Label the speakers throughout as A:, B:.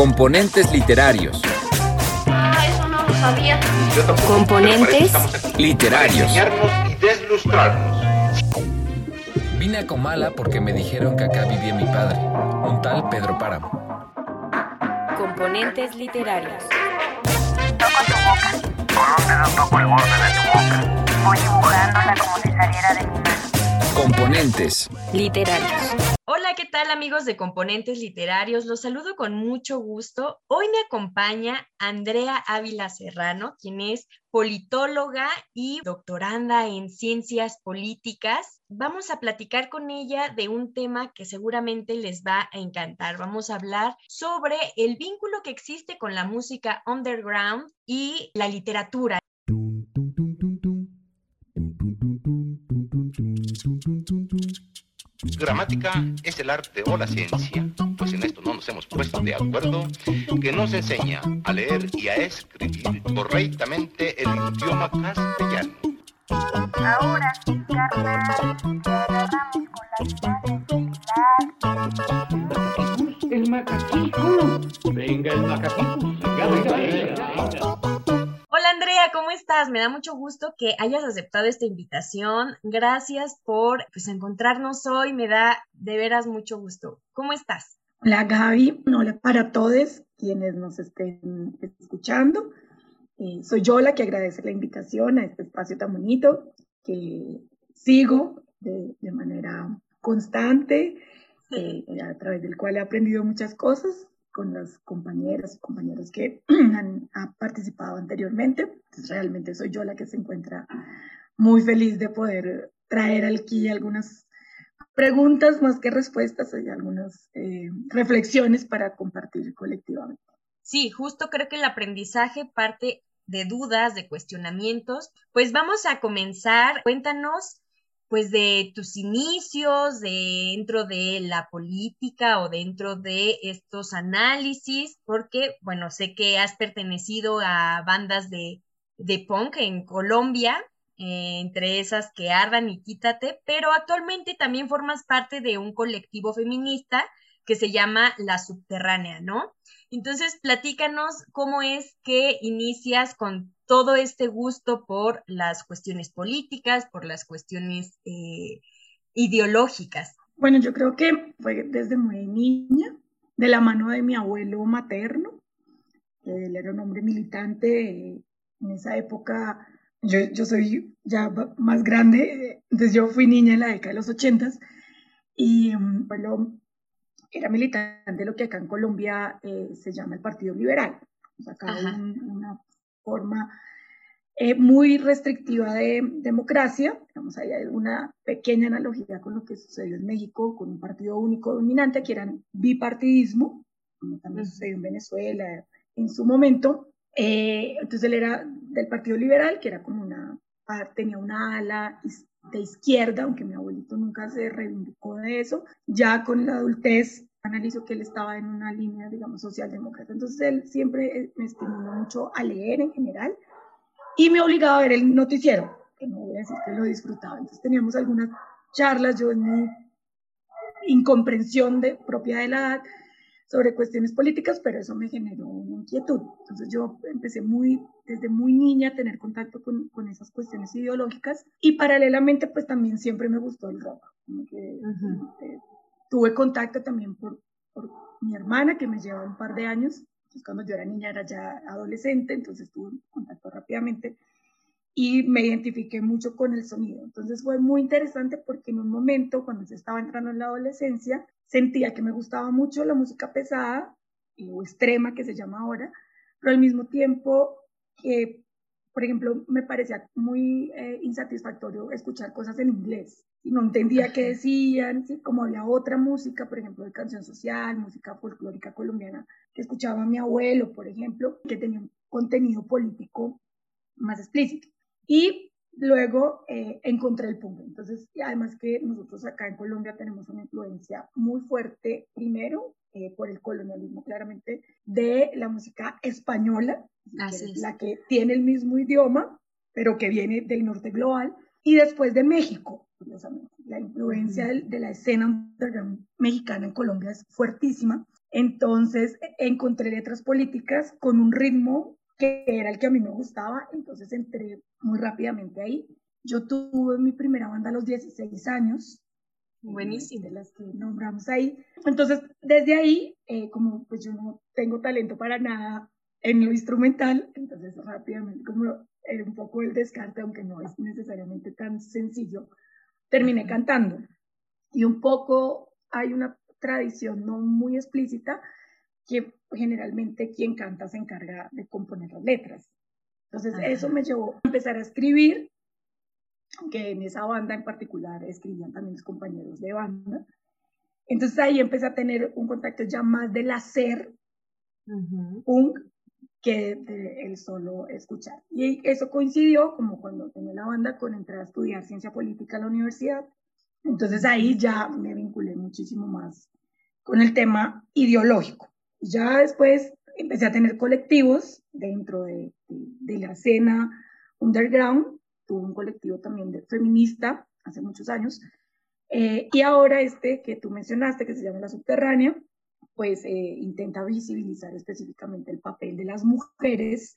A: Componentes literarios.
B: Ah, eso no lo sabía.
C: Componentes
A: Literarios.
D: y deslustrarnos.
A: Vine a Comala porque me dijeron que acá vivía mi padre, un tal Pedro Páramo.
C: Componentes literarios.
E: Toco tu boca. Con un dedo toco el borde de tu boca. Voy dibujándola como si saliera de mi mano.
A: Componentes.
C: Literarios.
F: Hola, ¿qué tal amigos de Componentes Literarios? Los saludo con mucho gusto. Hoy me acompaña Andrea Ávila Serrano, quien es politóloga y doctoranda en ciencias políticas. Vamos a platicar con ella de un tema que seguramente les va a encantar. Vamos a hablar sobre el vínculo que existe con la música underground y la literatura.
D: Gramática es el arte o la ciencia, pues en esto no nos hemos puesto de acuerdo, que nos enseña a leer y a escribir correctamente el idioma castellano.
E: Ahora sí, carnal,
G: El macaquito. Venga, el macaquito. Venga, venga, venga.
F: Hola Andrea, ¿cómo estás? Me da mucho gusto que hayas aceptado esta invitación. Gracias por pues, encontrarnos hoy. Me da de veras mucho gusto. ¿Cómo estás?
H: Hola Gaby, hola para todos quienes nos estén escuchando. Eh, soy yo la que agradece la invitación a este espacio tan bonito que sigo de, de manera constante, eh, a través del cual he aprendido muchas cosas con las compañeras y compañeros que han, participado anteriormente. Entonces, realmente soy yo la que se encuentra muy feliz de poder traer aquí algunas preguntas más que respuestas y algunas eh, reflexiones para compartir colectivamente.
F: Sí, justo creo que el aprendizaje parte de dudas, de cuestionamientos. Pues vamos a comenzar. Cuéntanos pues de tus inicios dentro de la política o dentro de estos análisis, porque, bueno, sé que has pertenecido a bandas de, de punk en Colombia, eh, entre esas que ardan y quítate, pero actualmente también formas parte de un colectivo feminista que se llama La Subterránea, ¿no? Entonces, platícanos cómo es que inicias con todo este gusto por las cuestiones políticas, por las cuestiones eh, ideológicas.
H: Bueno, yo creo que fue desde muy niña, de la mano de mi abuelo materno. Él era un hombre militante. En esa época, yo, yo soy ya más grande, entonces yo fui niña en la década de los ochentas. Y um, bueno, era militante de lo que acá en Colombia eh, se llama el Partido Liberal. O sea, acá un, una forma eh, muy restrictiva de democracia. Digamos, hay una pequeña analogía con lo que sucedió en México, con un partido único dominante, que era bipartidismo, como también sucedió en Venezuela en su momento. Eh, entonces él era del Partido Liberal, que era como una, tenía una ala de izquierda, aunque mi abuelito nunca se reivindicó de eso, ya con la adultez analizó que él estaba en una línea, digamos, socialdemócrata. Entonces él siempre me estimuló mucho a leer en general y me obligaba a ver el noticiero, que no voy a decir que lo disfrutaba. Entonces teníamos algunas charlas, yo en mi incomprensión de, propia de la edad, sobre cuestiones políticas, pero eso me generó una inquietud. Entonces yo empecé muy, desde muy niña a tener contacto con, con esas cuestiones ideológicas y paralelamente pues también siempre me gustó el rock. Como que, uh -huh. eh, tuve contacto también por, por, mi hermana que me lleva un par de años. Entonces cuando yo era niña era ya adolescente, entonces tuve contacto rápidamente y me identifiqué mucho con el sonido. Entonces fue muy interesante porque en un momento, cuando se estaba entrando en la adolescencia, sentía que me gustaba mucho la música pesada o extrema que se llama ahora, pero al mismo tiempo que, por ejemplo, me parecía muy eh, insatisfactorio escuchar cosas en inglés. Y no entendía qué decían, ¿sí? como había otra música, por ejemplo, de canción social, música folclórica colombiana, que escuchaba mi abuelo, por ejemplo, que tenía un contenido político más explícito. Y luego eh, encontré el punk. Entonces, y además que nosotros acá en Colombia tenemos una influencia muy fuerte, primero, eh, por el colonialismo, claramente, de la música española,
F: Así
H: que
F: es.
H: la que tiene el mismo idioma, pero que viene del norte global, y después de México, curiosamente. La influencia uh -huh. de, la escena mexicana en Colombia es fuertísima. Entonces encontré letras políticas con un ritmo que era el que a mí me gustaba, entonces entré muy rápidamente ahí. Yo tuve mi primera banda a los 16 años,
F: Buenísimo.
H: de las que nombramos ahí. Entonces, desde ahí, eh, como pues yo no tengo talento para nada en lo instrumental, entonces rápidamente, como era un poco el descarte, aunque no es necesariamente tan sencillo, terminé cantando. Y un poco hay una tradición no muy explícita que generalmente quien canta se encarga de componer las letras. Entonces
F: Ajá.
H: eso me llevó a empezar a escribir, que en esa banda en particular escribían también mis compañeros de banda. Entonces ahí empecé a tener un contacto ya más del hacer punk que de el solo escuchar. Y eso coincidió como cuando tenía la banda con entrar a estudiar ciencia política a la universidad. Entonces ahí ya me vinculé muchísimo más con el tema ideológico. Ya después empecé a tener colectivos dentro de, de, la escena underground. Tuve un colectivo también de feminista hace muchos años. Eh, y ahora este que tú mencionaste, que se llama La Subterránea, pues eh, intenta visibilizar específicamente el papel de las mujeres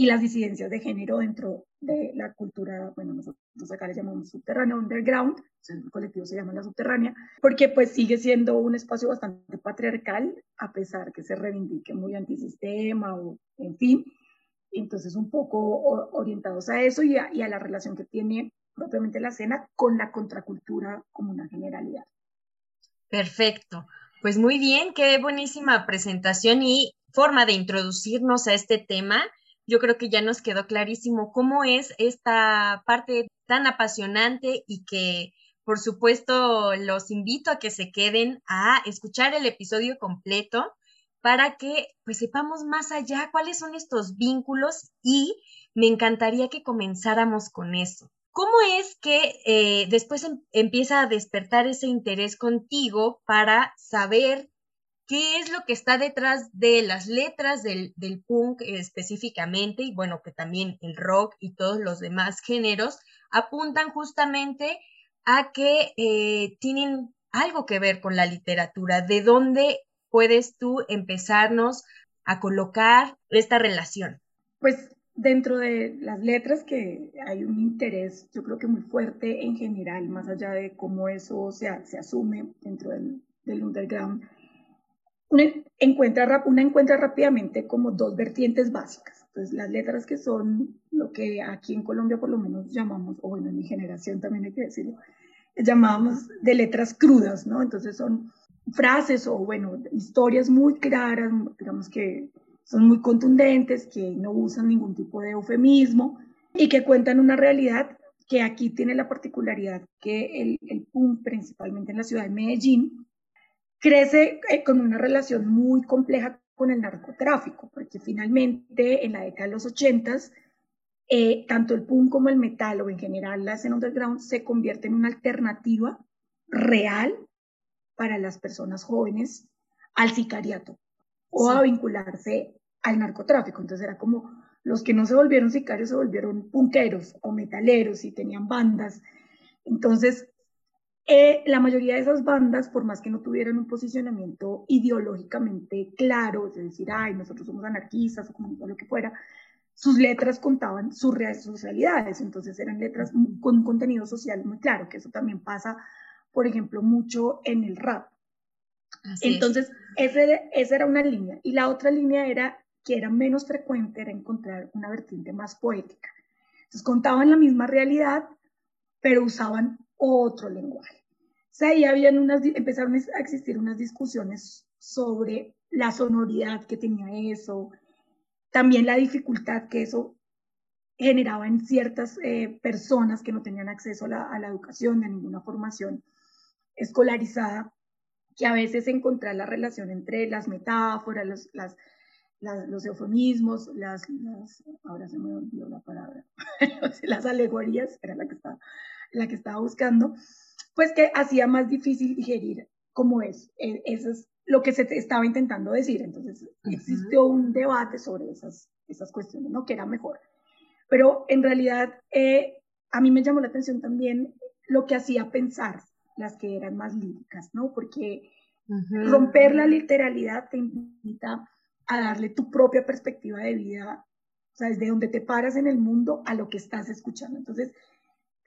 H: y las disidencias de género dentro de la cultura, bueno, nosotros acá le llamamos subterránea, underground, el colectivo se llama La Subterránea, porque pues sigue siendo un espacio bastante patriarcal, a pesar que se reivindique muy antisistema o en fin, entonces un poco orientados a eso y a, y a la relación que tiene propiamente la escena con la contracultura como una generalidad.
F: Perfecto. Pues muy bien, qué buenísima presentación y forma de introducirnos a este tema. Yo creo que ya nos quedó clarísimo cómo es esta parte tan apasionante y que, por supuesto, los invito a que se queden a escuchar el episodio completo para que pues sepamos más allá cuáles son estos vínculos y me encantaría que comenzáramos con eso. ¿Cómo es que eh, después em empieza a despertar ese interés contigo para saber qué es lo que está detrás de las letras del, punk específicamente? Y bueno, que también el rock y todos los demás géneros apuntan justamente a que eh, tienen algo que ver con la literatura. ¿De dónde puedes tú empezarnos a colocar esta relación?
H: Pues dentro de las letras que hay un interés, yo creo que muy fuerte en general, más allá de cómo eso se, se asume dentro del underground, una encuentra, una encuentra rápidamente como dos vertientes básicas. Entonces, las letras que son lo que aquí en Colombia por lo menos llamamos, o bueno, en mi generación también hay que decirlo, llamábamos de letras crudas, ¿no? Entonces son frases o, bueno, historias muy claras, digamos que son muy contundentes, que no usan ningún tipo de eufemismo y que cuentan una realidad que aquí tiene la particularidad que el, el punk, principalmente en la ciudad de Medellín, crece eh, con una relación muy compleja con el narcotráfico, porque finalmente en la década de los ochentas, eh, tanto el punk como el metal o en general la escena underground se convierte en una alternativa real para las personas jóvenes al sicariato o sí. a vincularse al narcotráfico. Entonces era como los que no se volvieron sicarios se volvieron punqueros o metaleros y tenían bandas. Entonces, eh, la mayoría de esas bandas, por más que no tuvieran un posicionamiento ideológicamente claro, es decir, ay, nosotros somos anarquistas o como lo que fuera, sus letras contaban sus, sus realidades, entonces eran letras con un contenido social muy claro, que eso también pasa, por ejemplo, mucho en el rap. Así entonces, ese, esa era una línea. Y la otra línea era que era menos frecuente, era encontrar una vertiente más poética. Entonces, contaban la misma realidad, pero usaban otro lenguaje. O sea, ahí habían unas, empezaron a existir unas discusiones sobre la sonoridad que tenía eso, también la dificultad que eso generaba en ciertas eh, personas que no tenían acceso a la, a la educación, a ninguna formación escolarizada, que a veces encontrar la relación entre las metáforas, los, eufemismos, las, ahora se me olvidó la palabra, las alegorías, era la que, estaba, la que estaba buscando, pues que hacía más difícil digerir cómo es. Eh, eso es lo que se estaba intentando decir. Entonces, uh -huh. existió un debate sobre esas, esas cuestiones, ¿no? Que era mejor. Pero en realidad, eh, a mí me llamó la atención también lo que hacía pensar las que eran más líricas, ¿no? Porque Romper la literalidad te invita a darle tu propia perspectiva de vida, o sea, desde donde te paras en el mundo a lo que estás escuchando. Entonces,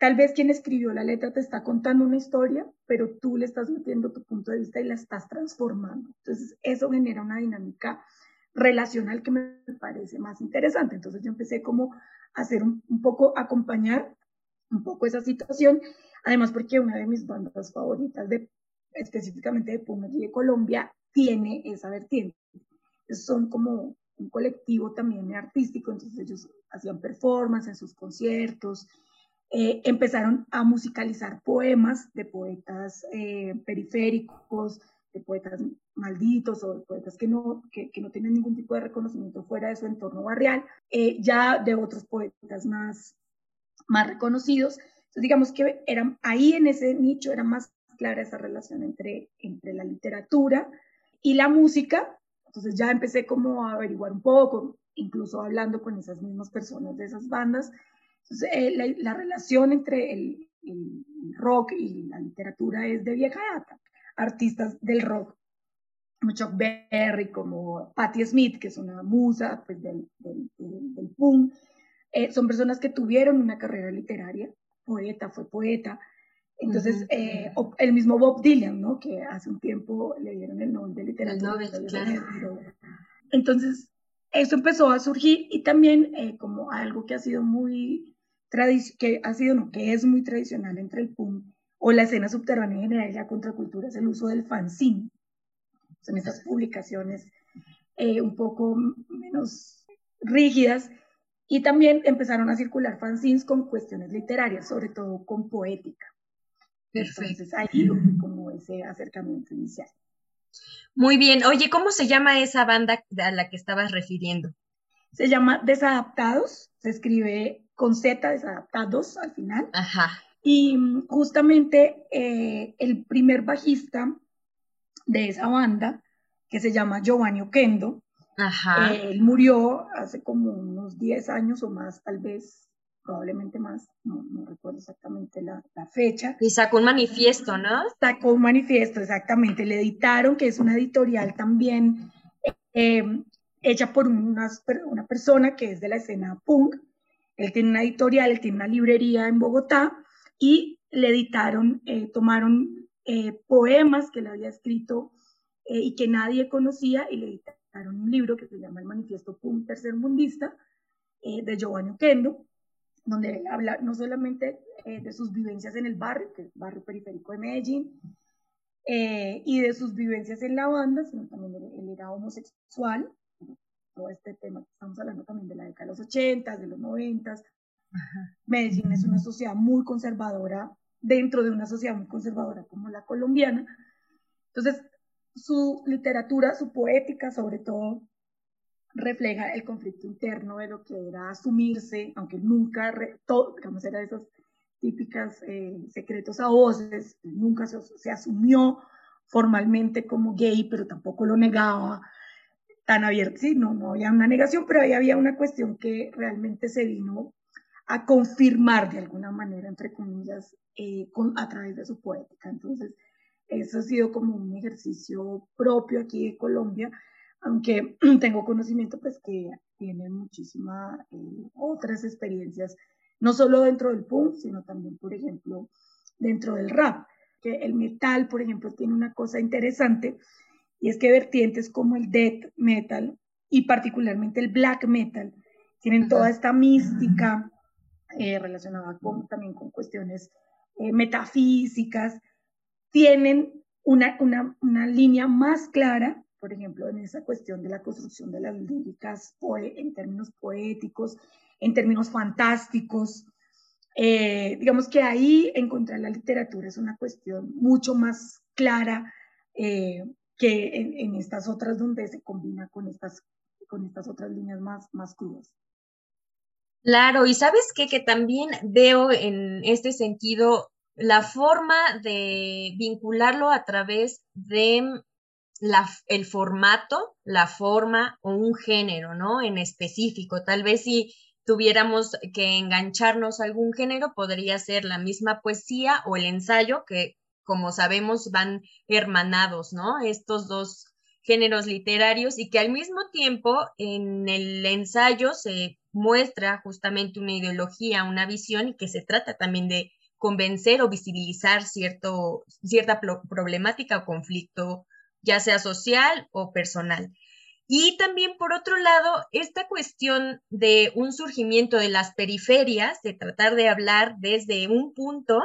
H: tal vez quien escribió la letra te está contando una historia, pero tú le estás metiendo tu punto de vista y la estás transformando. Entonces, eso genera una dinámica relacional que me parece más interesante. Entonces, yo empecé como a hacer un, poco, acompañar un poco esa situación, además porque una de mis bandas favoritas de específicamente de Puma y de Colombia, tiene esa vertiente. son como un colectivo también artístico, entonces ellos hacían performance en sus conciertos, eh, empezaron a musicalizar poemas de poetas eh, periféricos, de poetas malditos o de poetas que no, que, no tienen ningún tipo de reconocimiento fuera de su entorno barrial, eh, ya de otros poetas más, más reconocidos. Entonces, digamos que eran, ahí en ese nicho era más clara esa relación entre, entre la literatura y la música. Entonces ya empecé como a averiguar un poco, incluso hablando con esas mismas personas de esas bandas. Eh, la, relación entre el, el, rock y la literatura es de vieja data. Artistas del rock, como Chuck Berry, como Patti Smith, que es una musa pues, del, del, del, punk, eh, son personas que tuvieron una carrera literaria, poeta, fue poeta, entonces, eh, el mismo Bob Dylan, ¿no? Que hace un tiempo le dieron el Nobel de Literatura. El claro. Entonces, eso empezó a surgir y también eh, como algo que ha sido muy que ha sido, no, que es muy tradicional entre el punk o la escena subterránea en general y la contracultura es el uso del fanzine. Son estas publicaciones eh, un poco menos rígidas y también empezaron a circular fanzines con cuestiones literarias, sobre todo con poética. Perfecto. Entonces ahí como ese acercamiento inicial.
F: Muy bien. Oye, ¿cómo se llama esa banda a la que estabas refiriendo?
H: Se llama Desadaptados, se escribe con Z, Desadaptados al final.
F: Ajá.
H: Y mm, justamente eh, el primer bajista de esa banda, que se llama Giovanni Oquendo,
F: Ajá.
H: él murió hace como unos 10 años o más, tal vez probablemente más, no, recuerdo exactamente la, fecha.
F: Y sacó un manifiesto, ¿no?
H: Sacó un manifiesto, exactamente. Le editaron, que es una editorial también eh, hecha por una, una persona que es de la escena punk. Él tiene una editorial, él tiene una librería en Bogotá y le editaron, eh, tomaron eh, poemas que él había escrito y que nadie conocía y le editaron un libro que se llama El Manifiesto Punk Tercermundista de Giovanni Oquendo donde él habla no solamente eh, de sus vivencias en el barrio, que es el barrio periférico de Medellín, eh, y de sus vivencias en la banda, sino también él, era homosexual, todo este tema estamos hablando también de la década de los 80, de los 90. Medellín es una sociedad muy conservadora, dentro de una sociedad muy conservadora como la colombiana. Entonces, su literatura, su poética, sobre todo, refleja el conflicto interno de lo que era asumirse, aunque nunca, todo, digamos, era de esos típicas eh, secretos a voces, nunca se, se, asumió formalmente como gay, pero tampoco lo negaba tan abierto, sí, no, no había una negación, pero ahí había una cuestión que realmente se vino a confirmar de alguna manera, entre comillas, eh, con, a través de su poética. Entonces, eso ha sido como un ejercicio propio aquí de Colombia, aunque tengo conocimiento pues que tienen muchísimas eh, otras experiencias, no solo dentro del punk, sino también, por ejemplo, dentro del rap. Que el metal, por ejemplo, tiene una cosa interesante y es que vertientes como el death metal y particularmente el black metal. Tienen toda esta mística eh, relacionada con, también con cuestiones eh, metafísicas, tienen una, una, una línea más clara por ejemplo, en esa cuestión de la construcción de las líricas en términos poéticos, en términos fantásticos. Eh, digamos que ahí encontrar la literatura es una cuestión mucho más clara eh, que en, estas otras donde se combina con estas, con estas otras líneas más, más crudas.
F: Claro, y sabes qué? que también veo en este sentido la forma de vincularlo a través de el formato, la forma o un género, ¿no? En específico. Tal vez si tuviéramos que engancharnos a algún género, podría ser la misma poesía o el ensayo, que como sabemos van hermanados, ¿no? Estos dos géneros literarios y que al mismo tiempo en el ensayo se muestra justamente una ideología, una visión y que se trata también de convencer o visibilizar cierto, cierta problemática o conflicto, ya sea social o personal. Y también, por otro lado, esta cuestión de un surgimiento de las periferias, de tratar de hablar desde un punto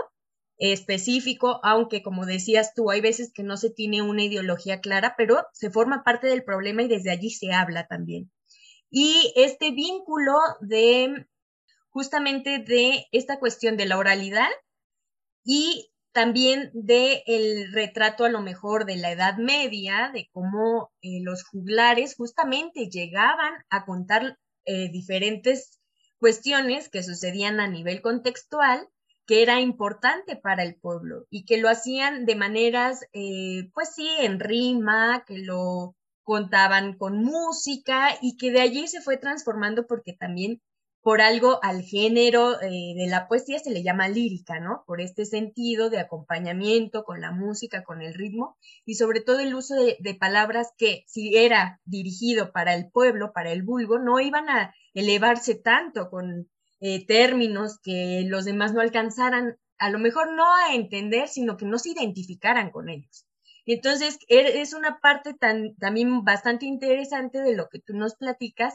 F: específico, aunque como decías tú, hay veces que no se tiene una ideología clara, pero se forma parte del problema y desde allí se habla también. Y este vínculo de justamente de esta cuestión de la oralidad y también de el retrato a lo mejor de la Edad Media, de cómo eh, los juglares justamente llegaban a contar eh, diferentes cuestiones que sucedían a nivel contextual que era importante para el pueblo y que lo hacían de maneras, eh, pues sí, en rima, que lo contaban con música y que de allí se fue transformando porque también por algo al género eh, de la poesía se le llama lírica, ¿no? Por este sentido de acompañamiento con la música, con el ritmo y sobre todo el uso de, palabras que si era dirigido para el pueblo, para el vulgo, no iban a elevarse tanto con eh, términos que los demás no alcanzaran, a lo mejor no a entender, sino que no se identificaran con ellos. Entonces, er, es una parte también bastante interesante de lo que tú nos platicas,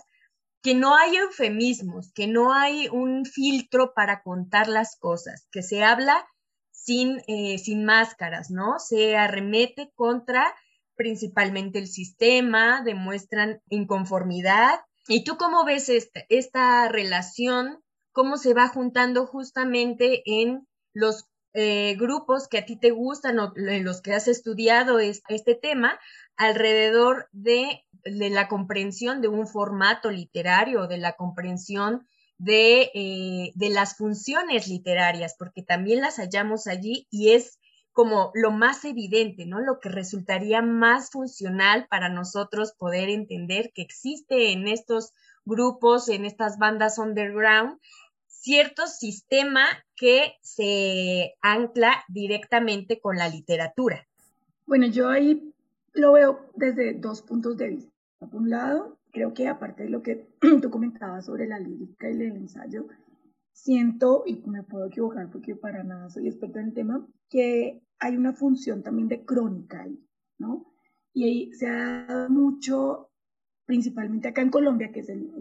F: que no hay eufemismos, que no hay un filtro para contar las cosas, que se habla sin, eh, sin máscaras, ¿no? Se arremete contra principalmente el sistema, demuestran inconformidad. ¿Y tú cómo ves esta, esta relación? ¿Cómo se va juntando justamente en los eh, grupos que a ti te gustan o en los que has estudiado este tema alrededor de, la comprensión de un formato literario, de la comprensión de, eh, de, las funciones literarias, porque también las hallamos allí y es como lo más evidente, ¿no? Lo que resultaría más funcional para nosotros poder entender que existe en estos grupos, en estas bandas underground, cierto sistema que se ancla directamente con la literatura.
H: Bueno, yo ahí lo veo desde dos puntos de vista. Por un lado, creo que aparte de lo que tú comentabas sobre la lírica y el ensayo, siento, y me puedo equivocar porque para nada soy experta en el tema, que hay una función también de crónica ahí, ¿no? Y ahí se ha dado mucho, principalmente acá en Colombia, que es el,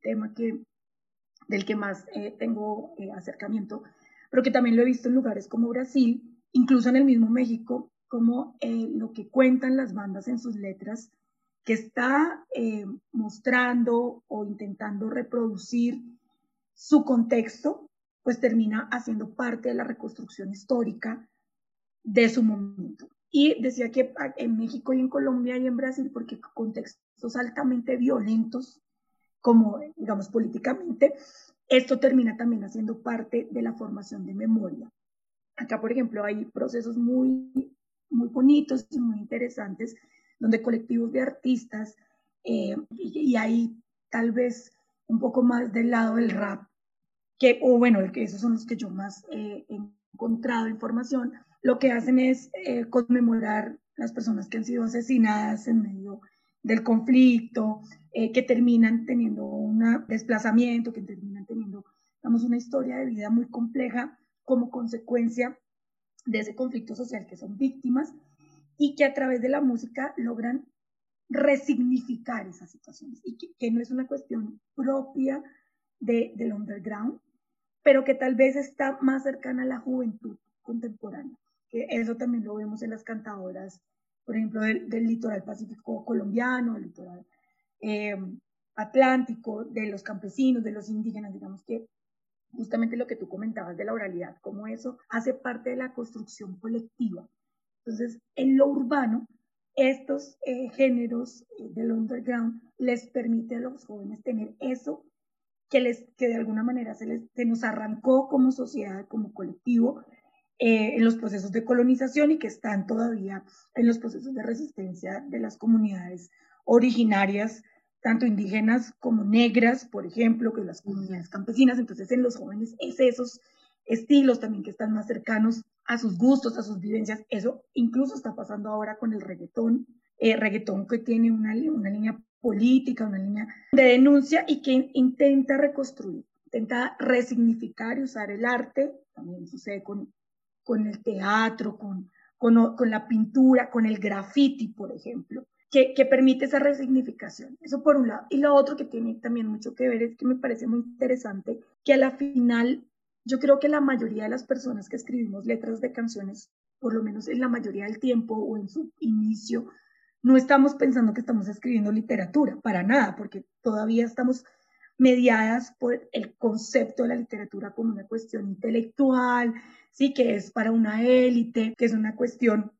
H: tema que, del que más eh, tengo eh, acercamiento, pero que también lo he visto en lugares como Brasil, incluso en el mismo México, como eh, lo que cuentan las bandas en sus letras, que está mostrando o intentando reproducir su contexto, pues termina haciendo parte de la reconstrucción histórica de su momento. Y decía que en México y en Colombia y en Brasil, porque contextos altamente violentos, como digamos políticamente, esto termina también haciendo parte de la formación de memoria. Acá, por ejemplo, hay procesos muy muy bonitos y muy interesantes, donde colectivos de artistas, eh, y, hay tal vez un poco más del lado del rap, que, o bueno, esos son los que yo más he encontrado información, lo que hacen es eh, conmemorar las personas que han sido asesinadas en medio del conflicto, eh, que terminan teniendo un desplazamiento, que terminan teniendo, digamos, una historia de vida muy compleja como consecuencia de ese conflicto social que son víctimas y que a través de la música logran resignificar esas situaciones y que, no es una cuestión propia de, del underground, pero que tal vez está más cercana a la juventud contemporánea, que eso también lo vemos en las cantadoras, por ejemplo, del, litoral pacífico colombiano, del litoral eh, atlántico, de los campesinos, de los indígenas, digamos que justamente lo que tú comentabas de la oralidad, cómo eso hace parte de la construcción colectiva. Entonces, en lo urbano, estos eh, géneros eh, del underground les permite a los jóvenes tener eso que, les, que de alguna manera se, les, se nos arrancó como sociedad, como colectivo, eh, en los procesos de colonización y que están todavía en los procesos de resistencia de las comunidades originarias tanto indígenas como negras, por ejemplo, que las comunidades campesinas. Entonces, en los jóvenes es esos estilos también que están más cercanos a sus gustos, a sus vivencias. Eso incluso está pasando ahora con el reggaetón, eh, reggaetón que tiene una, una línea política, una línea de denuncia y que intenta reconstruir, intenta resignificar y usar el arte, también sucede con, con el teatro, con, con, con la pintura, con el graffiti, por ejemplo. Que, que, permite esa resignificación. Eso por un lado. Y lo otro que tiene también mucho que ver es que me parece muy interesante que a la final yo creo que la mayoría de las personas que escribimos letras de canciones, por lo menos en la mayoría del tiempo o en su inicio, no estamos pensando que estamos escribiendo literatura, para nada, porque todavía estamos mediadas por el concepto de la literatura como una cuestión intelectual, sí, que es para una élite, que es una cuestión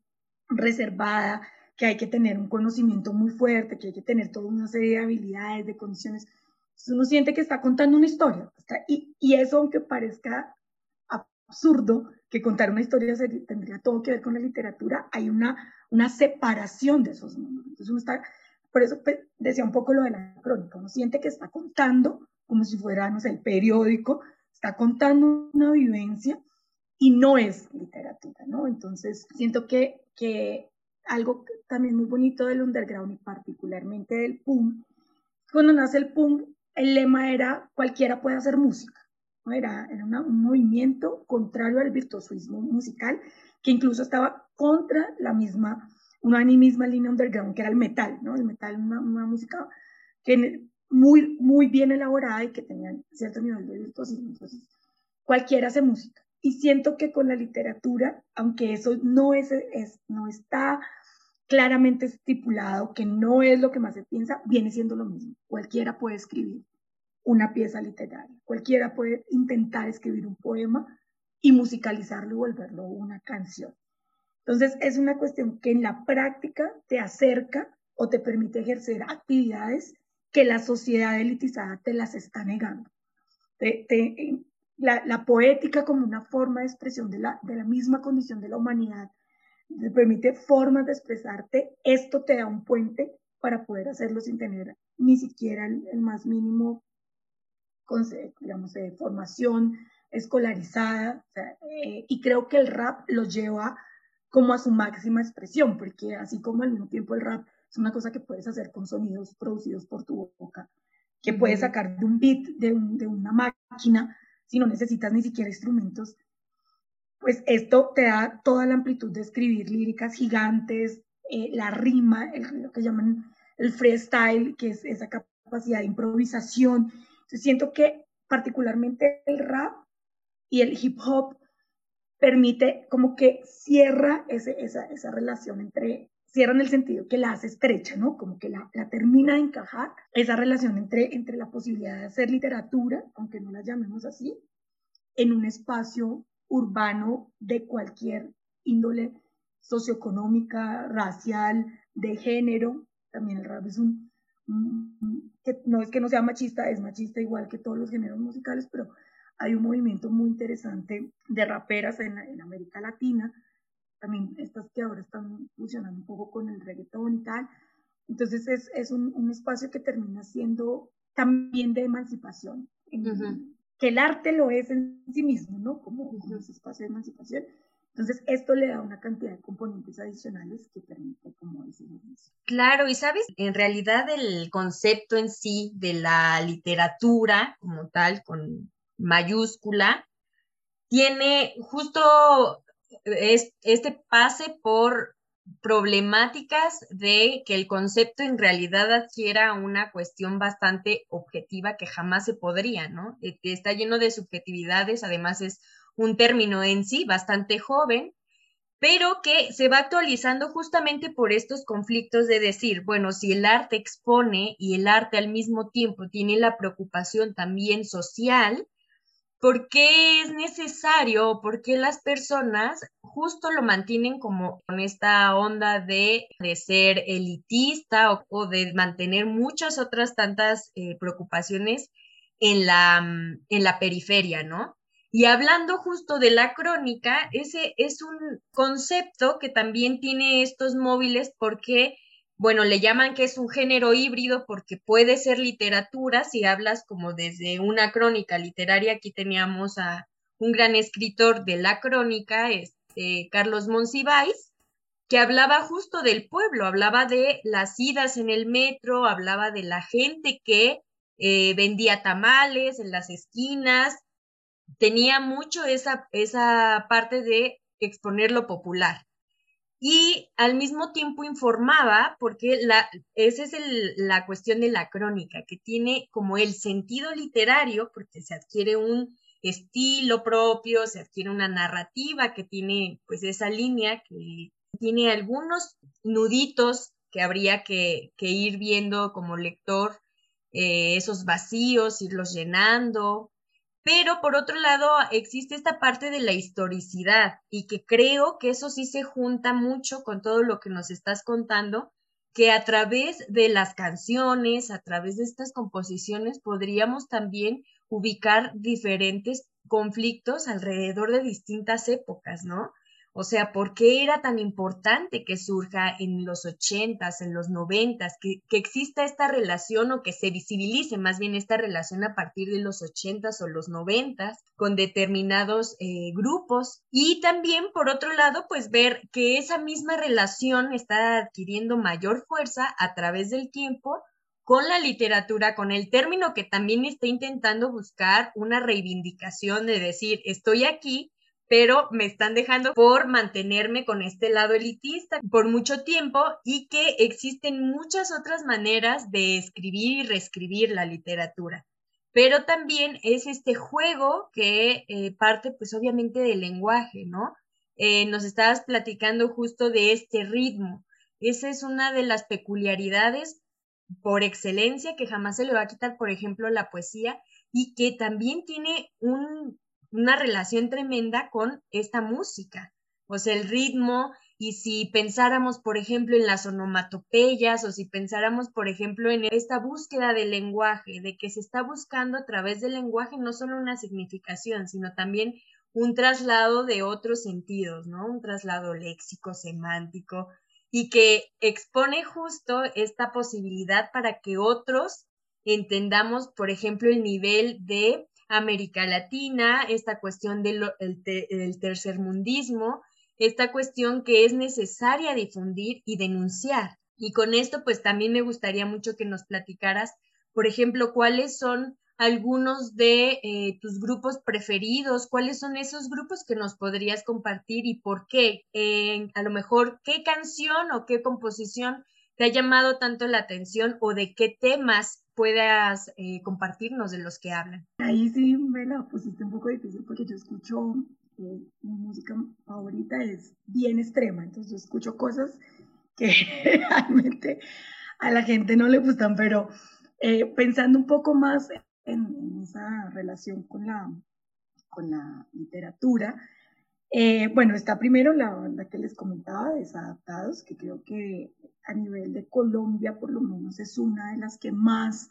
H: reservada, que hay que tener un conocimiento muy fuerte, que hay que tener toda una serie de habilidades, de condiciones uno siente que está contando una historia. Y, y, eso, aunque parezca absurdo, que contar una historia tendría todo que ver con la literatura, hay una, una separación de esos mundos. Entonces uno está, por eso pues, decía un poco lo de la crónica, uno siente que está contando como si fuera, no sé, el periódico, está contando una vivencia y no es literatura, ¿no? Entonces siento que, que algo también muy bonito del underground y particularmente del punk, cuando nace el punk el lema era cualquiera puede hacer música. ¿no? Era, era un movimiento contrario al virtuosismo musical que incluso estaba contra la misma, una misma línea underground que era el metal, ¿no? El metal, una, una música que muy, muy bien elaborada y que tenía cierto nivel de virtuosismo. Entonces, cualquiera hace música. Y siento que con la literatura, aunque eso no, es, no está claramente estipulado, que no es lo que más se piensa, viene siendo lo mismo. Cualquiera puede escribir una pieza literaria, cualquiera puede intentar escribir un poema y musicalizarlo y volverlo una canción. Entonces es una cuestión que en la práctica te acerca o te permite ejercer actividades que la sociedad elitizada te las está negando. La, la, poética como una forma de expresión de la, de la misma condición de la humanidad te permite formas de expresarte, esto te da un puente para poder hacerlo sin tener ni siquiera el, más mínimo, digamos, de formación escolarizada. Eh, y creo que el rap lo lleva como a su máxima expresión, porque así como al mismo tiempo el rap es una cosa que puedes hacer con sonidos producidos por tu boca, que puedes sacar de un beat, de, de una máquina, si no necesitas ni siquiera instrumentos, pues esto te da toda la amplitud de escribir líricas gigantes, eh, la rima, lo que llaman el freestyle, que es esa capacidad de improvisación. Entonces siento que particularmente el rap y el hip hop permite como que cierra ese, esa, esa, relación entre, cierra en el sentido que la hace estrecha, ¿no? Como que la, termina de encajar, esa relación entre, entre la posibilidad de hacer literatura, aunque no la llamemos así, en un espacio urbano de cualquier índole socioeconómica, racial, de género. También el rap es un, que no es que no sea machista, es machista igual que todos los géneros musicales, pero hay un movimiento muy interesante de raperas en América Latina, también estas que ahora están fusionando un poco con el reggaetón y tal. Entonces es, es un, un, espacio que termina siendo también de emancipación, que el arte lo es en sí mismo, ¿no? Como, como ese espacio de emancipación. Entonces, esto le da una cantidad de componentes adicionales que permite, como decimos.
F: Claro, y sabes, en realidad el concepto en sí de la literatura como tal, con mayúscula, tiene justo este pase por problemáticas de que el concepto en realidad adquiera una cuestión bastante objetiva que jamás se podría, ¿no? Eh, está lleno de subjetividades, además es un término en sí bastante joven, pero que se va actualizando justamente por estos conflictos de decir, bueno, si el arte expone y el arte al mismo tiempo tiene la preocupación también social, ¿Por qué es necesario? ¿Por qué las personas justo lo mantienen como con esta onda de, de ser elitista o, de mantener muchas otras tantas eh, preocupaciones en la, mm, en la periferia, ¿no? Y hablando justo de la crónica, ese es un concepto que también tiene estos móviles porque bueno, le llaman que es un género híbrido porque puede ser literatura, si hablas como desde una crónica literaria, aquí teníamos a un gran escritor de la crónica, este, Carlos Monsiváis, que hablaba justo del pueblo, hablaba de las idas en el metro, hablaba de la gente que eh, vendía tamales en las esquinas, tenía mucho esa, esa parte de exponer lo popular. Y al mismo tiempo informaba, porque la, esa es la cuestión de la crónica, que tiene como el sentido literario, porque se adquiere un estilo propio, se adquiere una narrativa que tiene pues esa línea que tiene algunos nuditos que habría que, ir viendo como lector, eh, esos vacíos, irlos llenando, pero por otro lado, existe esta parte de la historicidad y que creo que eso sí se junta mucho con todo lo que nos estás contando, que a través de las canciones, a través de estas composiciones, podríamos también ubicar diferentes conflictos alrededor de distintas épocas, ¿no? O sea, ¿por qué era tan importante que surja en los ochentas, en los noventas, que, que, exista esta relación o que se visibilice más bien esta relación a partir de los ochentas o los noventas con determinados eh, grupos? Y también, por otro lado, pues ver que esa misma relación está adquiriendo mayor fuerza a través del tiempo con la literatura, con el término que también está intentando buscar una reivindicación de decir, estoy aquí pero me están dejando por mantenerme con este lado elitista por mucho tiempo y que existen muchas otras maneras de escribir y reescribir la literatura. Pero también es este juego que eh, parte pues obviamente del lenguaje, ¿no? Eh, nos estabas platicando justo de este ritmo. Esa es una de las peculiaridades por excelencia que jamás se le va a quitar, por ejemplo, la poesía y que también tiene un, una relación tremenda con esta música, o sea, el ritmo, y si pensáramos, por ejemplo, en las onomatopeyas, o si pensáramos, por ejemplo, en esta búsqueda del lenguaje, de que se está buscando a través del lenguaje no solo una significación, sino también un traslado de otros sentidos, ¿no? Un traslado léxico, semántico, y que expone justo esta posibilidad para que otros entendamos, por ejemplo, el nivel de América Latina, esta cuestión del el tercermundismo, esta cuestión que es necesaria difundir y denunciar. Y con esto, pues también me gustaría mucho que nos platicaras, por ejemplo, cuáles son algunos de eh, tus grupos preferidos, cuáles son esos grupos que nos podrías compartir y por qué. a lo mejor, qué canción o qué composición te ha llamado tanto la atención o de qué temas puedas eh, compartirnos de los que hablan.
H: Ahí sí me la pusiste un poco difícil porque yo escucho, eh, mi música favorita es bien extrema, entonces yo escucho cosas que realmente a la gente no le gustan, pero eh, pensando un poco más en, esa relación con la, con la literatura, bueno, está primero la banda que les comentaba, Desadaptados, que creo que a nivel de Colombia por lo menos es una de las que más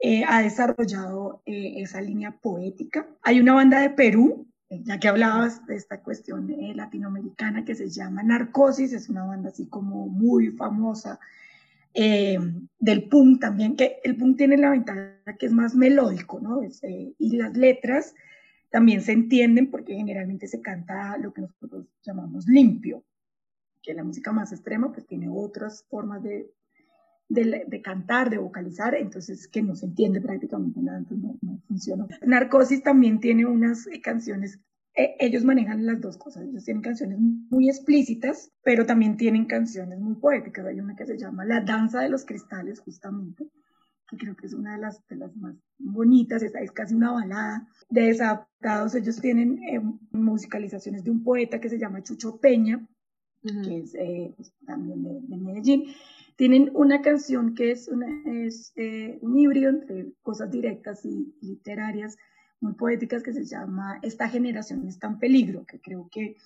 H: eh, ha desarrollado eh, esa línea poética. Hay una banda de Perú, eh, ya que hablabas de esta cuestión latinoamericana que se llama Narcosis, es una banda así como muy famosa. del punk también, que el punk tiene la ventaja que es más melódico, ¿no? y las letras también se entienden porque generalmente se canta lo que nosotros llamamos limpio, que la música más extrema pues tiene otras formas de, de, cantar, de vocalizar, entonces que no se entiende prácticamente nada, entonces no, funciona. Narcosis también tiene unas eh, canciones, eh, ellos manejan las dos cosas, ellos tienen canciones muy explícitas, pero también tienen canciones muy poéticas, hay una que se llama La Danza de los Cristales justamente, que creo que es una de las, más bonitas, es casi una balada. De Desadaptados ellos tienen eh, musicalizaciones de un poeta que se llama Chucho Peña, que es eh, pues, también de, Medellín. Tienen una canción que es, una, es eh, un híbrido entre cosas directas y literarias muy poéticas que se llama Esta generación está en peligro, que creo que,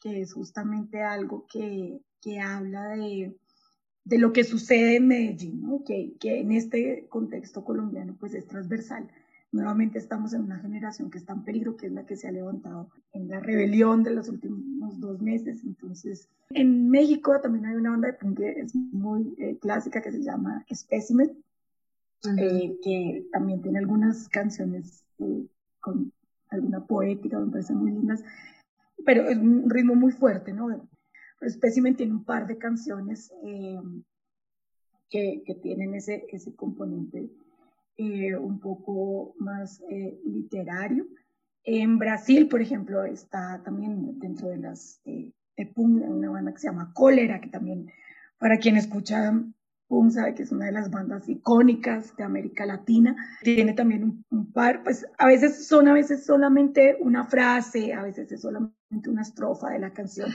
H: que es justamente algo que, que habla de, de, lo que sucede en Medellín, ¿no? que, que en este contexto colombiano pues es transversal Nuevamente estamos en una generación que está en peligro, que es la que se ha levantado en la rebelión de los últimos dos meses. Entonces, en México también hay una banda de punk que es muy eh, clásica que se llama Specimen, eh, que también tiene algunas canciones eh, con alguna poética, me parecen muy lindas, pero es un ritmo muy fuerte, ¿no? Pero Specimen tiene un par de canciones que, que, tienen ese, ese componente eh, un poco más eh, literario. En Brasil, por ejemplo, está también dentro de las de Pum, una banda que se llama Cólera, que también para quien escucha Pum sabe que es una de las bandas icónicas de América Latina. Tiene también un, par, pues a veces son a veces solamente una frase, a veces es solamente una estrofa de la canción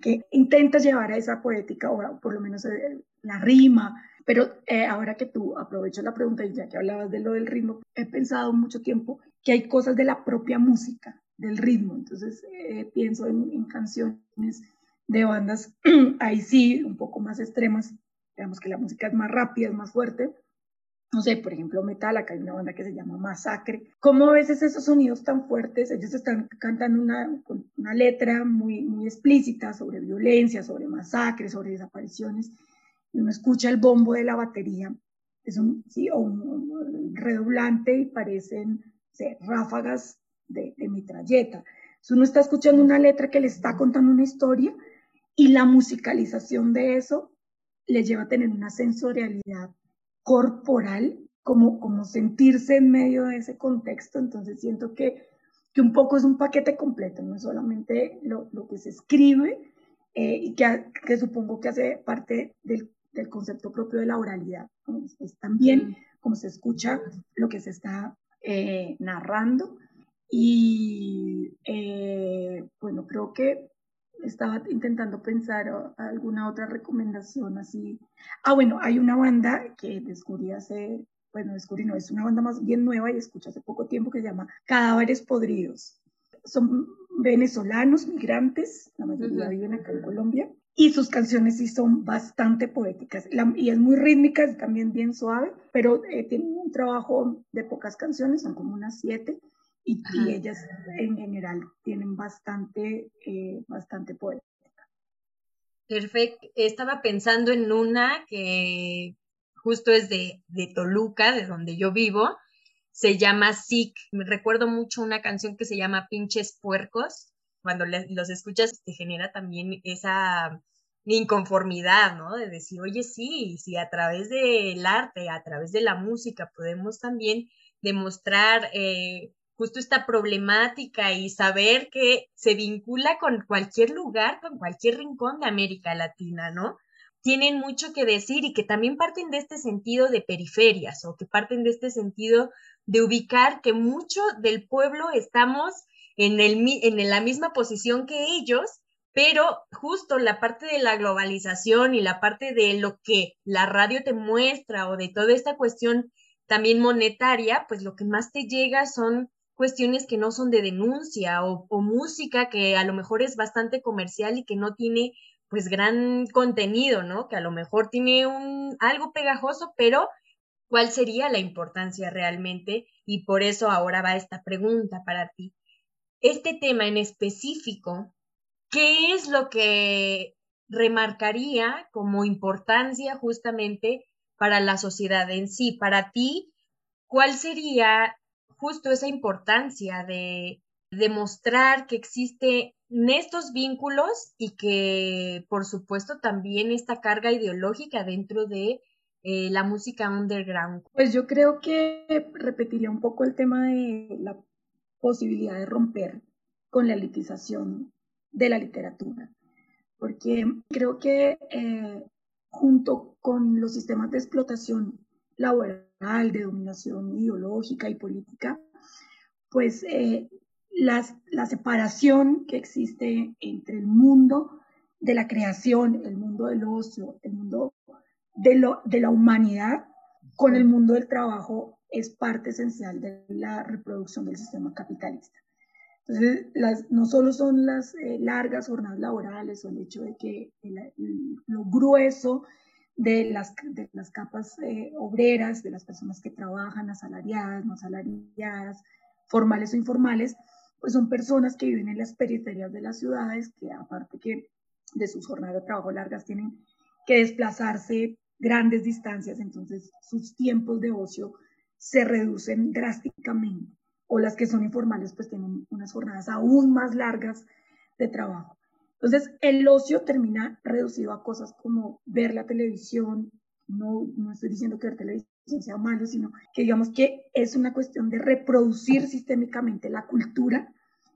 H: que intenta llevar a esa poética, o por lo menos eh, la rima. Pero eh, ahora que tú aprovecho la pregunta y ya que hablabas de lo del ritmo, he pensado mucho tiempo que hay cosas de la propia música, del ritmo. Entonces eh, pienso en, en canciones de bandas ahí sí, un poco más extremas, digamos que la música es más rápida, es más fuerte. No sé, por ejemplo, Metal, acá hay una banda que se llama Masacre. ¿Cómo a veces esos sonidos tan fuertes, ellos están cantando una, una letra muy, muy explícita sobre violencia, sobre masacre, sobre desapariciones, y uno escucha el bombo de la batería, es un, sí, o un, redoblante y parecen ráfagas de, de metralleta. Si uno está escuchando una letra que le está contando una historia y la musicalización de eso le lleva a tener una sensorialidad corporal, como, como sentirse en medio de ese contexto. Entonces siento que, que un poco es un paquete completo, no solamente lo, lo que se escribe eh, y que, que, supongo que hace parte del, del concepto propio de la oralidad. Es también como se escucha lo que se está eh, narrando. Y eh, bueno, creo que estaba intentando pensar alguna otra recomendación así. Ah, bueno, hay una banda que descubrí hace, bueno, descubrí no, es una banda más bien nueva y escuché hace poco tiempo que se llama Cadáveres Podridos. Son venezolanos, migrantes, la mayoría viven acá en Colombia, y sus canciones sí son bastante poéticas y es muy rítmica, es también bien suave, pero eh, tienen un trabajo de pocas canciones, son como unas siete, y, ellas en general tienen bastante, eh, bastante poética.
F: Perfecto. Estaba pensando en una que justo es de, de Toluca, de donde yo vivo. Se llama Sick. Me recuerdo mucho una canción que se llama Pinches Puercos. Cuando los escuchas te genera también esa inconformidad, ¿no? De decir, oye, sí, si a través del arte, a través de la música podemos también demostrar eh, justo esta problemática y saber que se vincula con cualquier lugar, con cualquier rincón de América Latina, ¿no? Tienen mucho que decir y que también parten de este sentido de periferias o que parten de este sentido de ubicar que mucho del pueblo estamos en, el, en la misma posición que ellos, pero justo la parte de la globalización y la parte de lo que la radio te muestra o de toda esta cuestión también monetaria, pues lo que más te llega son cuestiones que no son de denuncia o, música que a lo mejor es bastante comercial y que no tiene pues gran contenido, ¿no? Que a lo mejor tiene un algo pegajoso, pero ¿cuál sería la importancia realmente? Y por eso ahora va esta pregunta para ti. Este tema en específico, ¿qué es lo que remarcaría como importancia justamente para la sociedad en sí? Para ti, ¿cuál sería justo esa importancia de demostrar que existen estos vínculos y que, por supuesto, también esta carga ideológica dentro de eh, la música underground.
H: Pues yo creo que repetiría un poco el tema de la posibilidad de romper con la elitización de la literatura, porque creo que eh, junto con los sistemas de explotación laboral, de dominación ideológica y política, pues eh, la separación que existe entre el mundo de la creación, el mundo del ocio, el mundo de, lo, de la humanidad con el mundo del trabajo es parte esencial de la reproducción del sistema capitalista. Entonces, no solo son las eh, largas jornadas laborales o el hecho de que lo grueso de las, capas eh, obreras, de las personas que trabajan, asalariadas, no asalariadas, formales o informales, pues son personas que viven en las periferias de las ciudades, que aparte que de sus jornadas de trabajo largas tienen que desplazarse grandes distancias, entonces sus tiempos de ocio se reducen drásticamente. o las que son informales pues tienen unas jornadas aún más largas de trabajo. Entonces, el ocio termina reducido a cosas como ver la televisión, no, no estoy diciendo que ver televisión sea malo, sino que digamos que es una cuestión de reproducir sistémicamente la cultura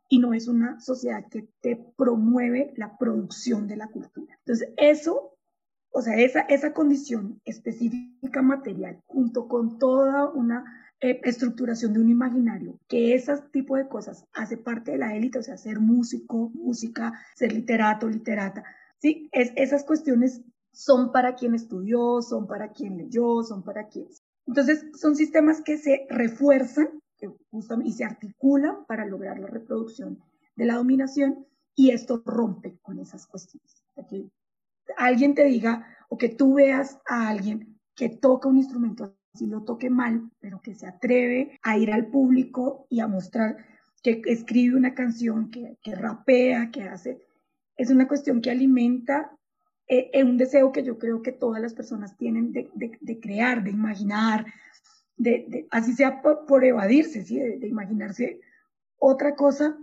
H: y no es una sociedad que te promueve la producción de la cultura. Entonces, eso, o sea, esa, esa condición específica material, junto con toda una eh, estructuración de un imaginario, que ese tipo de cosas hace parte de la élite, o sea, ser músico, música, ser literato, literata, ¿sí? Es, esas cuestiones son para quien estudió, son para quien leyó, son para quien... Entonces, son sistemas que se refuerzan y se articulan para lograr la reproducción de la dominación y esto rompe con esas cuestiones. Que alguien te diga o que tú veas a alguien que toca un instrumento, si lo toque mal, pero que se atreve a ir al público y a mostrar que escribe una canción, que, rapea, que hace, es una cuestión que alimenta eh, un deseo que yo creo que todas las personas tienen de, crear, de imaginar, de, así sea por, evadirse, ¿sí? de, imaginarse otra cosa,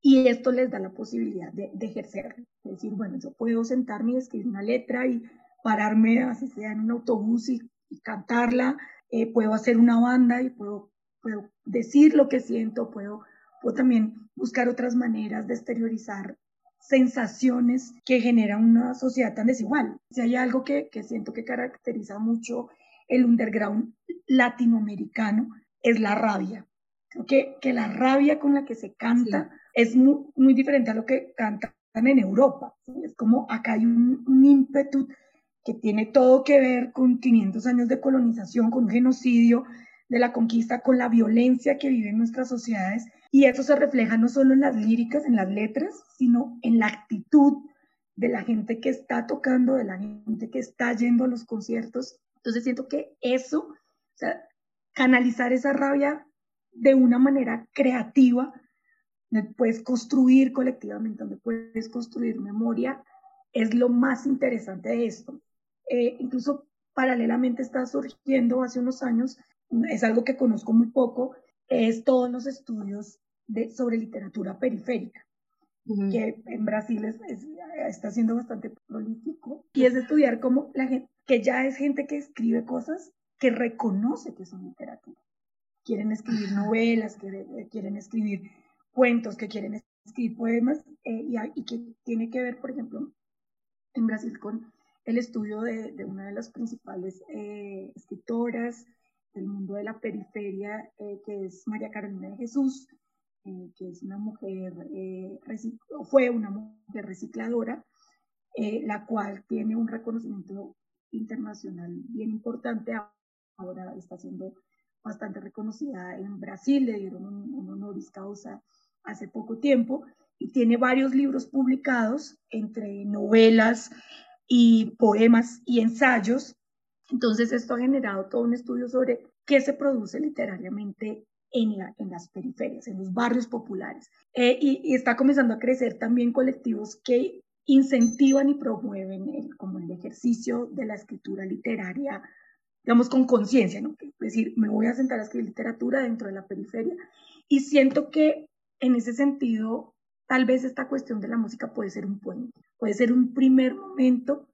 H: y esto les da la posibilidad de, ejercer, de decir, bueno, yo puedo sentarme y escribir una letra y pararme, así sea en un autobús y, cantarla, eh, puedo hacer una banda y puedo, puedo decir lo que siento, puedo, puedo también buscar otras maneras de exteriorizar sensaciones que genera una sociedad tan desigual. Si hay algo que, que siento que caracteriza mucho el underground latinoamericano es la rabia. Que, que la rabia con la que se canta es muy, muy, diferente a lo que cantan en Europa. Es como acá hay un, un, ímpetu que tiene todo que ver con 500 años de colonización, con un genocidio de la conquista, con la violencia que viven nuestras sociedades. Y eso se refleja no solo en las líricas, en las letras, sino en la actitud de la gente que está tocando, de la gente que está yendo a los conciertos entonces siento que eso, o sea, canalizar esa rabia de una manera creativa, donde puedes construir colectivamente, donde puedes construir memoria, es lo más interesante de esto. Eh, incluso paralelamente está surgiendo hace unos años, es algo que conozco muy poco, es todos los estudios de, sobre literatura periférica, que en Brasil está siendo bastante prolífico, y es estudiar cómo la gente, que ya es gente que escribe cosas que reconoce que son literatura. Quieren escribir novelas, eh, quieren escribir cuentos, que quieren escribir poemas, eh, y, que tiene que ver, por ejemplo, en Brasil con el estudio de, una de las principales eh, escritoras del mundo de la periferia, que es María Carolina de Jesús, que es una mujer, fue una mujer recicladora, la cual tiene un reconocimiento internacional bien importante. Ahora está siendo bastante reconocida en Brasil, le dieron un, honoris causa hace poco tiempo y tiene varios libros publicados entre novelas y poemas y ensayos. Entonces esto ha generado todo un estudio sobre qué se produce literariamente en, en las periferias, en los barrios populares. Eh, y, y, está comenzando a crecer también colectivos que incentivan y promueven el, como el ejercicio de la escritura literaria, digamos, con conciencia, ¿no? Es decir, me voy a sentar a escribir literatura dentro de la periferia y siento que en ese sentido, tal vez esta cuestión de la música puede ser un puente, puede ser un primer momento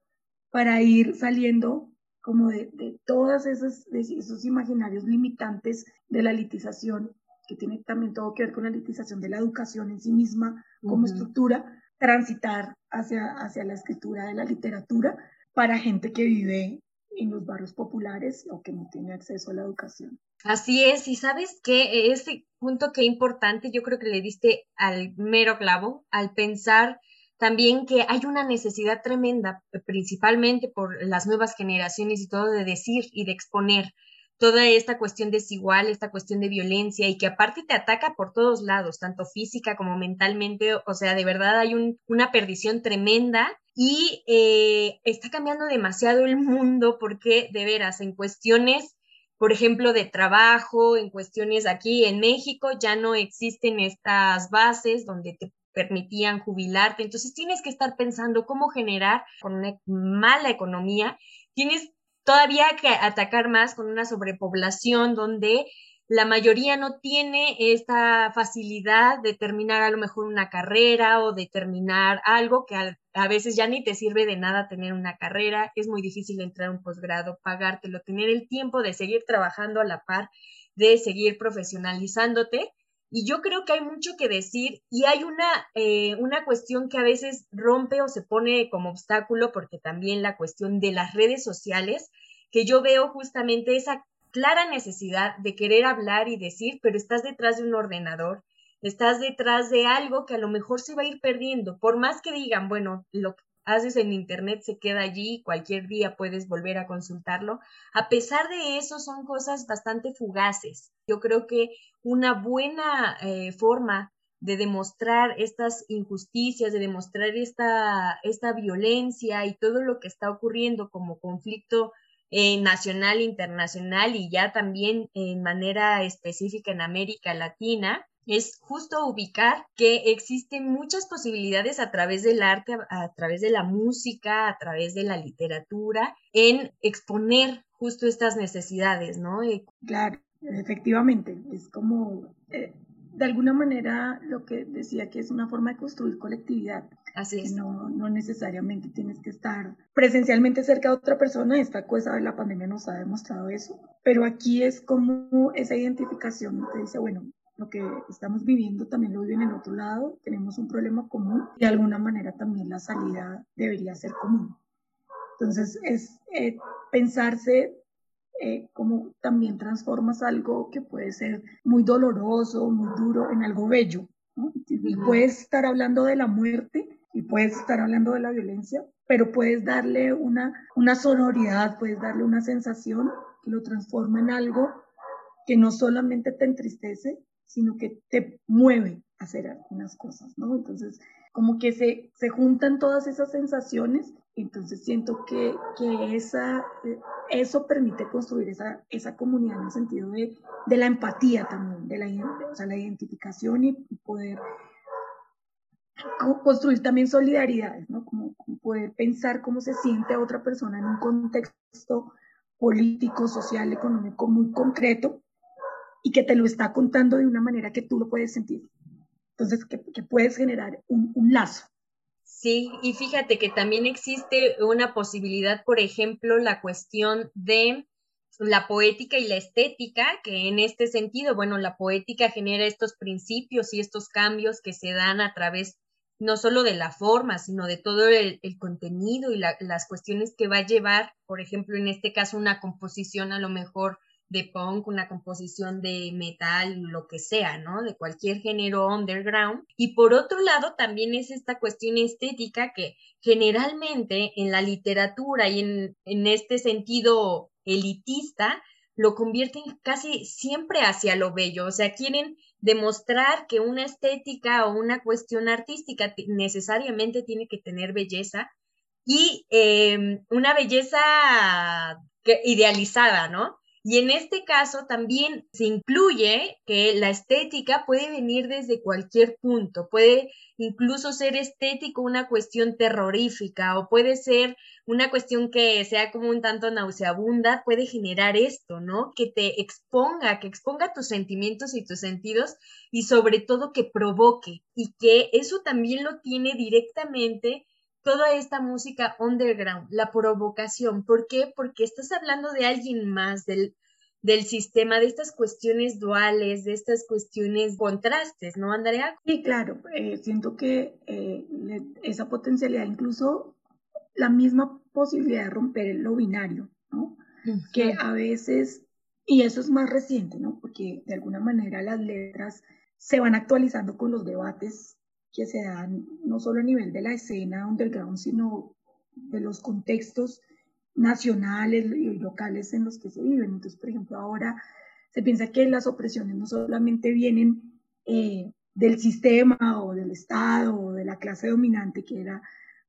H: para ir saliendo como de, de todos esos, esos imaginarios limitantes de la litización, que tiene también todo que ver con la litización de la educación en sí misma como estructura, transitar hacia, hacia la escritura de la literatura para gente que vive en los barrios populares o que no tiene acceso a la educación.
F: Así es, y sabes que ese punto que importante, yo creo que le diste al mero clavo, al pensar también que hay una necesidad tremenda, principalmente por las nuevas generaciones y todo, de decir y de exponer toda esta cuestión desigual, esta cuestión de violencia y que aparte te ataca por todos lados, tanto física como mentalmente, o sea, de verdad hay una perdición tremenda y eh, está cambiando demasiado el mundo porque de veras en cuestiones, por ejemplo, de trabajo, en cuestiones aquí en México ya no existen estas bases donde te permitían jubilarte, entonces tienes que estar pensando cómo generar con una mala economía, tienes todavía que atacar más con una sobrepoblación donde la mayoría no tiene esta facilidad de terminar a lo mejor una carrera o de terminar algo que a, veces ya ni te sirve de nada tener una carrera, es muy difícil entrar a un posgrado, pagártelo, tener el tiempo de seguir trabajando a la par, de seguir profesionalizándote. Y yo creo que hay mucho que decir y hay una, eh, una cuestión que a veces rompe o se pone como obstáculo porque también la cuestión de las redes sociales, que yo veo justamente esa clara necesidad de querer hablar y decir, pero estás detrás de un ordenador, estás detrás de algo que a lo mejor se va a ir perdiendo, por más que digan, bueno, lo haces en internet se queda allí, cualquier día puedes volver a consultarlo. A pesar de eso, son cosas bastante fugaces. Yo creo que una buena eh, forma de demostrar estas injusticias, de demostrar esta, esta violencia y todo lo que está ocurriendo como conflicto eh, nacional, internacional y ya también en manera específica en América Latina, es justo ubicar que existen muchas posibilidades a través del arte, a, través de la música, a través de la literatura, en exponer justo estas necesidades, ¿no?
H: Eh, claro, efectivamente, es como eh, de alguna manera lo que decía que es una forma de construir colectividad.
F: Así es.
H: No, no necesariamente tienes que estar presencialmente cerca de otra persona. Esta cosa de la pandemia nos ha demostrado eso. Pero aquí es como esa identificación te dice, bueno, lo que estamos viviendo también lo viven en otro lado, tenemos un problema común y de alguna manera también la salida debería ser común. Entonces es eh, pensarse eh, como también transformas algo que puede ser muy doloroso, muy duro, en algo bello. Y puedes estar hablando de la muerte y puedes estar hablando de la violencia, pero puedes darle una, una sonoridad, puedes darle una sensación que lo transforma en algo que no solamente te entristece, sino que te mueve a hacer algunas cosas, ¿no? Entonces, como que se, se juntan todas esas sensaciones, entonces siento que, que esa, eso permite construir esa, esa comunidad en el sentido de, de la empatía también, de la, o sea, la identificación y poder construir también solidaridades, ¿no? Como, poder pensar cómo se siente otra persona en un contexto político, social, económico muy concreto y que te lo está contando de una manera que tú lo puedes sentir. Entonces, que, puedes generar un, un lazo.
F: Sí, y fíjate que también existe una posibilidad, por ejemplo, la cuestión de la poética y la estética, que en este sentido, bueno, la poética genera estos principios y estos cambios que se dan a través no solo de la forma, sino de todo el, contenido y las cuestiones que va a llevar, por ejemplo, en este caso, una composición a lo mejor de punk, una composición de metal, lo que sea, ¿no? De cualquier género underground. Y por otro lado, también es esta cuestión estética que generalmente en la literatura y en, en este sentido elitista, lo convierten casi siempre hacia lo bello, o sea, quieren demostrar que una estética o una cuestión artística necesariamente tiene que tener belleza y em, una belleza idealizada, ¿no? Y en este caso también se incluye que la estética puede venir desde cualquier punto, puede incluso ser estético una cuestión terrorífica o puede ser una cuestión que sea como un tanto nauseabunda, puede generar esto, ¿no? Que te exponga, que exponga tus sentimientos y tus sentidos y sobre todo que provoque y que eso también lo tiene directamente toda esta música underground, la provocación. ¿Por qué? Porque estás hablando de alguien más, del, del sistema, de estas cuestiones duales, de estas cuestiones contrastes, ¿no, Andrea?
H: Sí, claro, eh, siento que eh, esa potencialidad, incluso la misma posibilidad de romper lo binario, ¿no? Que a veces, y eso es más reciente, ¿no? Porque de alguna manera las letras se van actualizando con los debates que se dan no solo a nivel de la escena underground, sino de los contextos nacionales y locales en los que se viven. Entonces, por ejemplo, ahora se piensa que las opresiones no solamente vienen eh, del sistema o del Estado o de la clase dominante, que era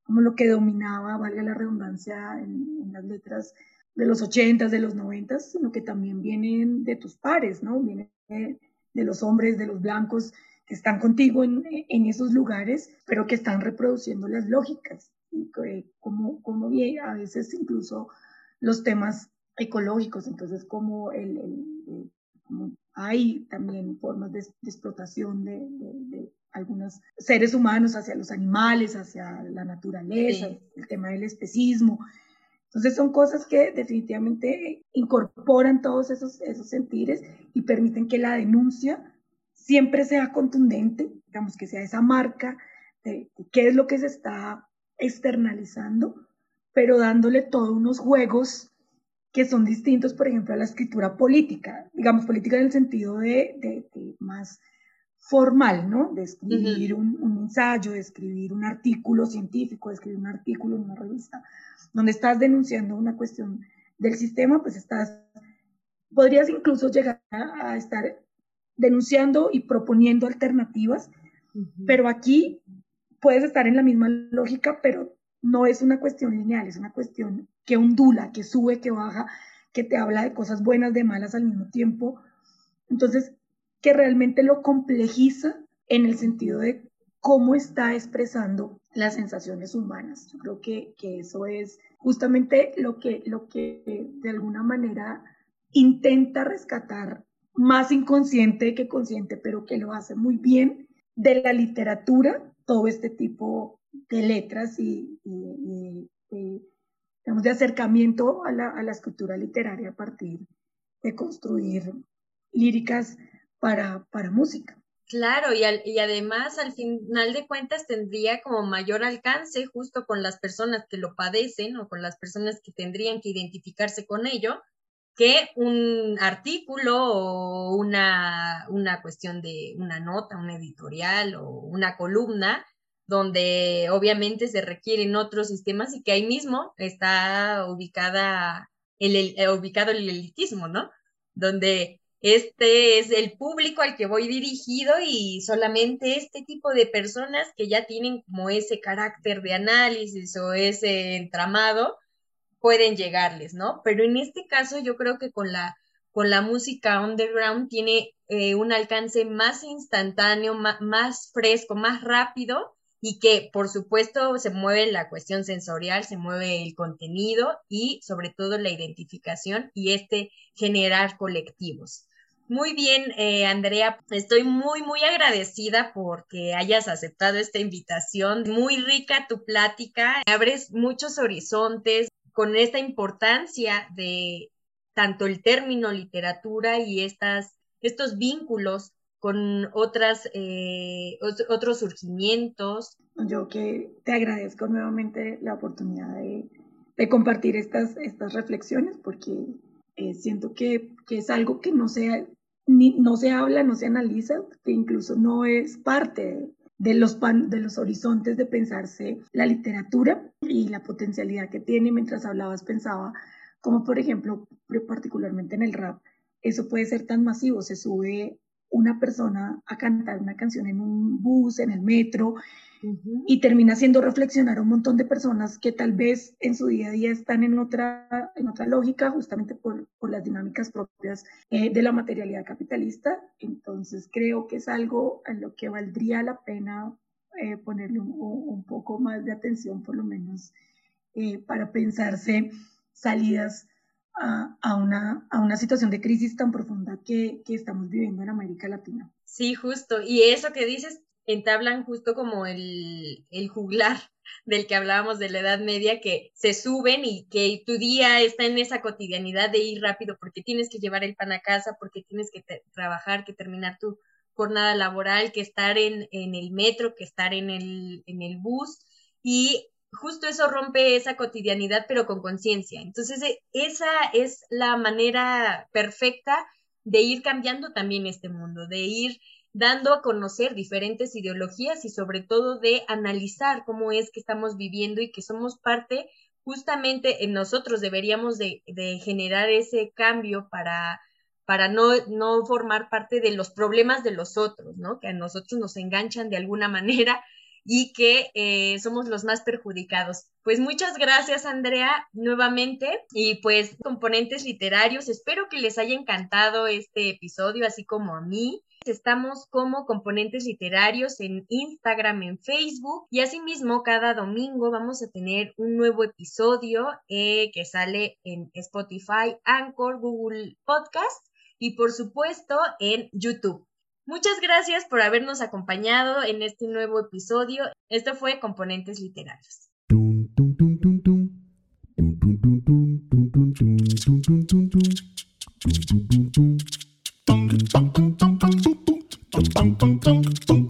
H: como lo que dominaba, valga la redundancia, en, las letras de los 80 de los 90 sino que también vienen de tus pares, ¿no? Vienen de, de los hombres, de los blancos, que están contigo en, en, esos lugares, pero que están reproduciendo las lógicas, como, como bien, a veces incluso los temas ecológicos, entonces como, el, el, como hay también formas de, explotación de, de, algunos seres humanos hacia los animales, hacia la naturaleza, el tema del especismo. Entonces son cosas que definitivamente incorporan todos esos, esos sentires y permiten que la denuncia siempre sea contundente, digamos que sea esa marca de, qué es lo que se está externalizando, pero dándole todos unos juegos que son distintos, por ejemplo, a la escritura política, digamos política en el sentido de, más formal, ¿no? De escribir un, un, ensayo, de escribir un artículo científico, de escribir un artículo en una revista donde estás denunciando una cuestión del sistema, pues estás, podrías incluso llegar a, estar denunciando y proponiendo alternativas, pero aquí puedes estar en la misma lógica, pero no es una cuestión lineal, es una cuestión que ondula, que sube, que baja, que te habla de cosas buenas, de malas al mismo tiempo. Entonces, que realmente lo complejiza en el sentido de cómo está expresando las sensaciones humanas. Yo creo que, que eso es justamente lo que, lo que de alguna manera intenta rescatar más inconsciente que consciente, pero que lo hace muy bien de la literatura, todo este tipo de letras y, digamos, de acercamiento a la, a la, escritura literaria a partir de construir líricas para, para música.
F: Claro, y, y además al final de cuentas tendría como mayor alcance justo con las personas que lo padecen o con las personas que tendrían que identificarse con ello, que un artículo o una, una cuestión de una nota, un editorial o una columna, donde obviamente se requieren otros sistemas y que ahí mismo está ubicada el, el ubicado el elitismo, ¿no? Donde este es el público al que voy dirigido y solamente este tipo de personas que ya tienen como ese carácter de análisis o ese entramado pueden llegarles, ¿no? Pero en este caso yo creo que con la, con la música underground tiene eh, un alcance más instantáneo, más fresco, más rápido y que por supuesto se mueve la cuestión sensorial, se mueve el contenido y sobre todo la identificación y este generar colectivos. Muy bien, eh, Andrea, estoy muy, muy agradecida porque hayas aceptado esta invitación. Muy rica tu plática, abres muchos horizontes con esta importancia de tanto el término literatura y estas, estos vínculos con otras, eh, otros surgimientos.
H: Yo que te agradezco nuevamente la oportunidad de, compartir estas, estas reflexiones porque eh, siento que, que, es algo que no se no se habla, no se analiza, que incluso no es parte de los, de los horizontes de pensarse la literatura y la potencialidad que tiene. Mientras hablabas pensaba como por ejemplo, particularmente en el rap, eso puede ser tan masivo, se sube una persona a cantar una canción en un bus, en el metro, y termina haciendo reflexionar a un montón de personas que tal vez en su día a día están en otra, en otra lógica, justamente por, por las dinámicas propias eh, de la materialidad capitalista. Entonces creo que es algo en lo que valdría la pena eh, ponerle un, un, poco más de atención, por lo menos, eh, para pensarse salidas a, a, una, a una situación de crisis tan profunda que, que estamos viviendo en América Latina.
F: Sí, justo. Y eso que dices entablan justo como el, el juglar del que hablábamos de la Edad Media, que se suben y que tu día está en esa cotidianidad de ir rápido porque tienes que llevar el pan a casa, porque tienes que trabajar, que terminar tu jornada laboral, que estar en, en el metro, que estar en el, en el bus. Y justo eso rompe esa cotidianidad, pero con conciencia. Entonces, e, esa es la manera perfecta de ir cambiando también este mundo, de ir dando a conocer diferentes ideologías y sobre todo de analizar cómo es que estamos viviendo y que somos parte, justamente en nosotros deberíamos de, generar ese cambio para, para no, no formar parte de los problemas de los otros, ¿no? Que a nosotros nos enganchan de alguna manera y que eh, somos los más perjudicados. Pues muchas gracias, Andrea, nuevamente. Y pues, componentes literarios, espero que les haya encantado este episodio, así como a mí. Estamos como componentes literarios en Instagram, en Facebook y asimismo cada domingo vamos a tener un nuevo episodio eh, que sale en Spotify, Anchor, Google Podcast y por supuesto en YouTube. Muchas gracias por habernos acompañado en este nuevo episodio. Esto fue Componentes Literarios.
I: dunk, dunk, dunk, dunk.